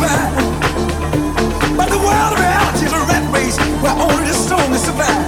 bad. But the world of reality is a rat race where only the strong survive.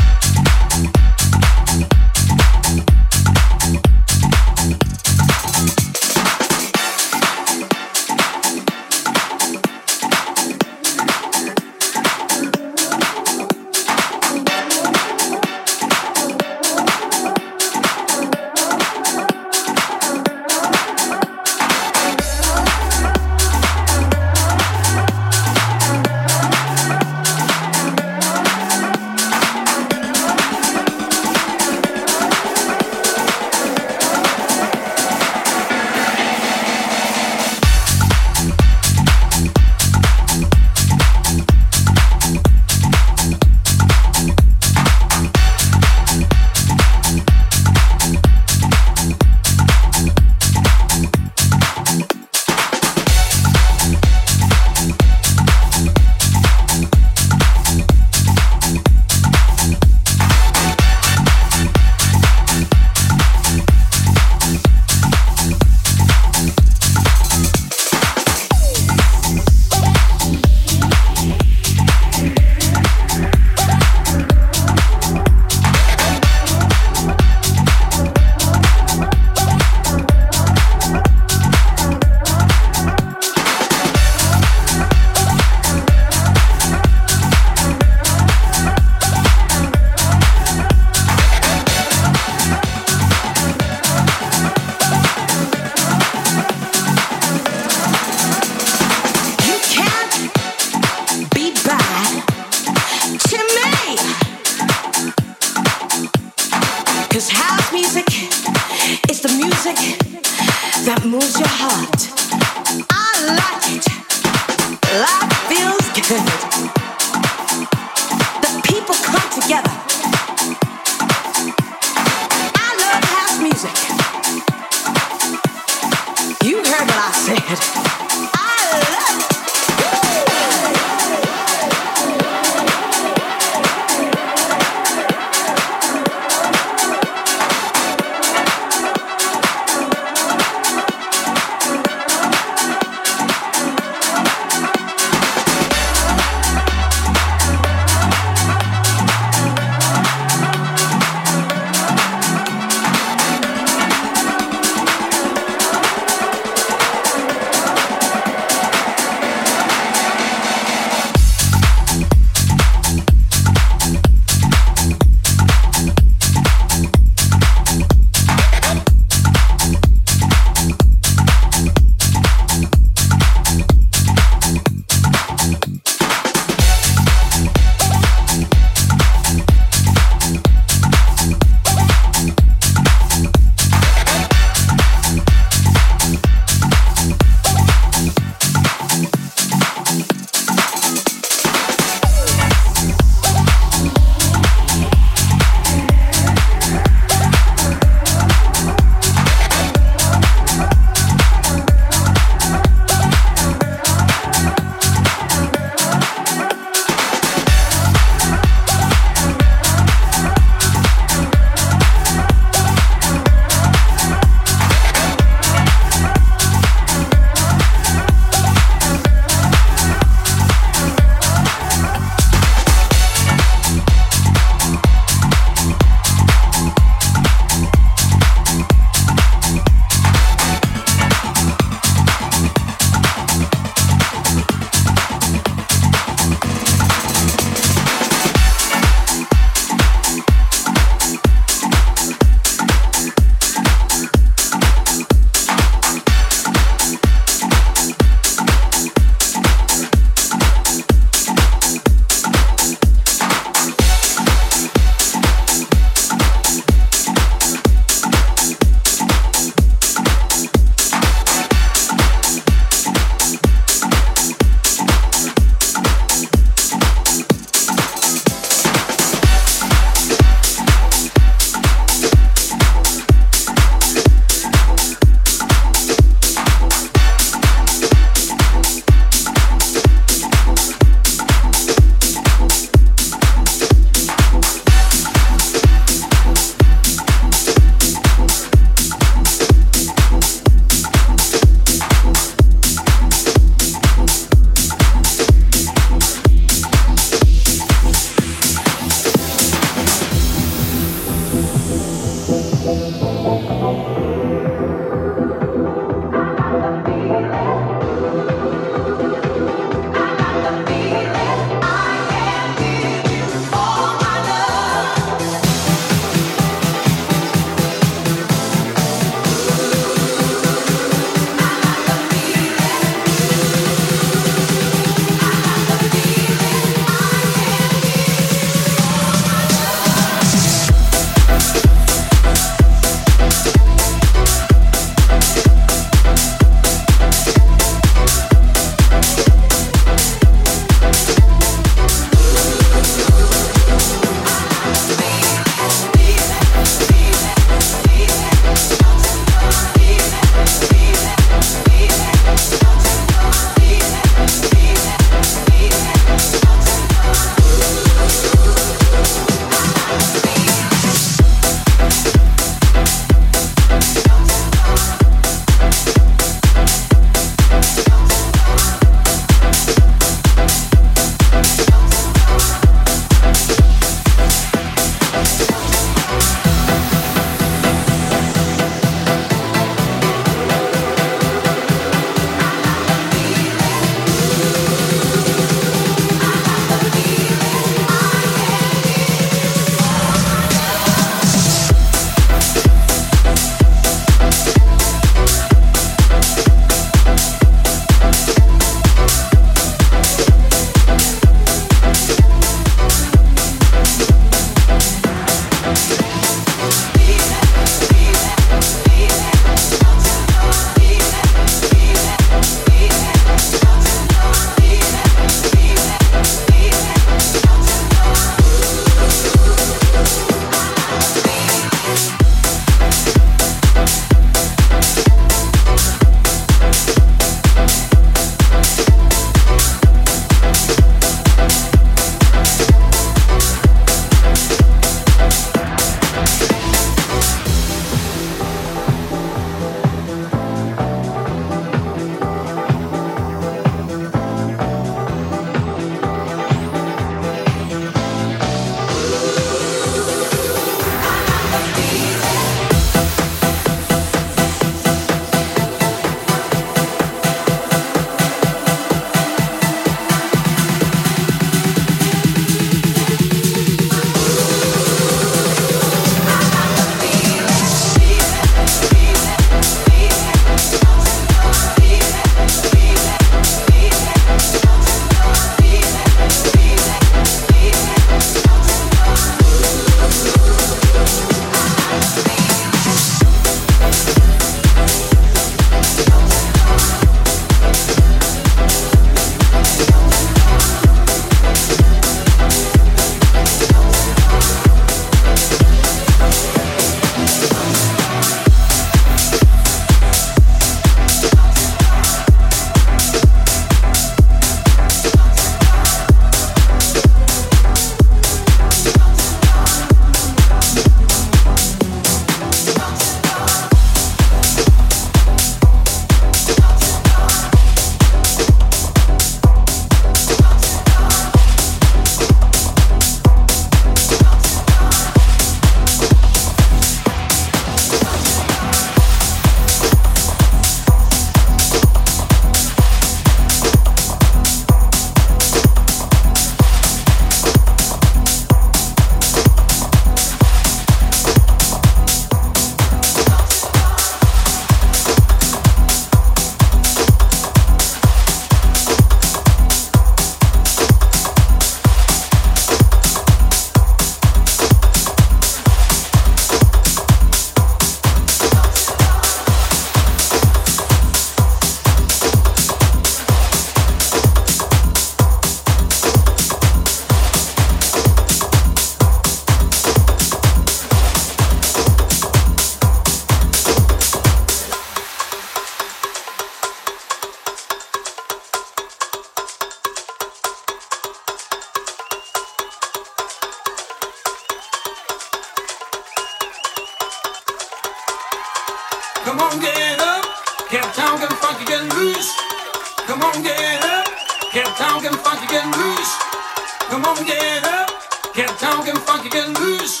funky, get loose.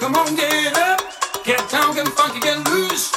Come on, get up. Get down, get funky, get loose.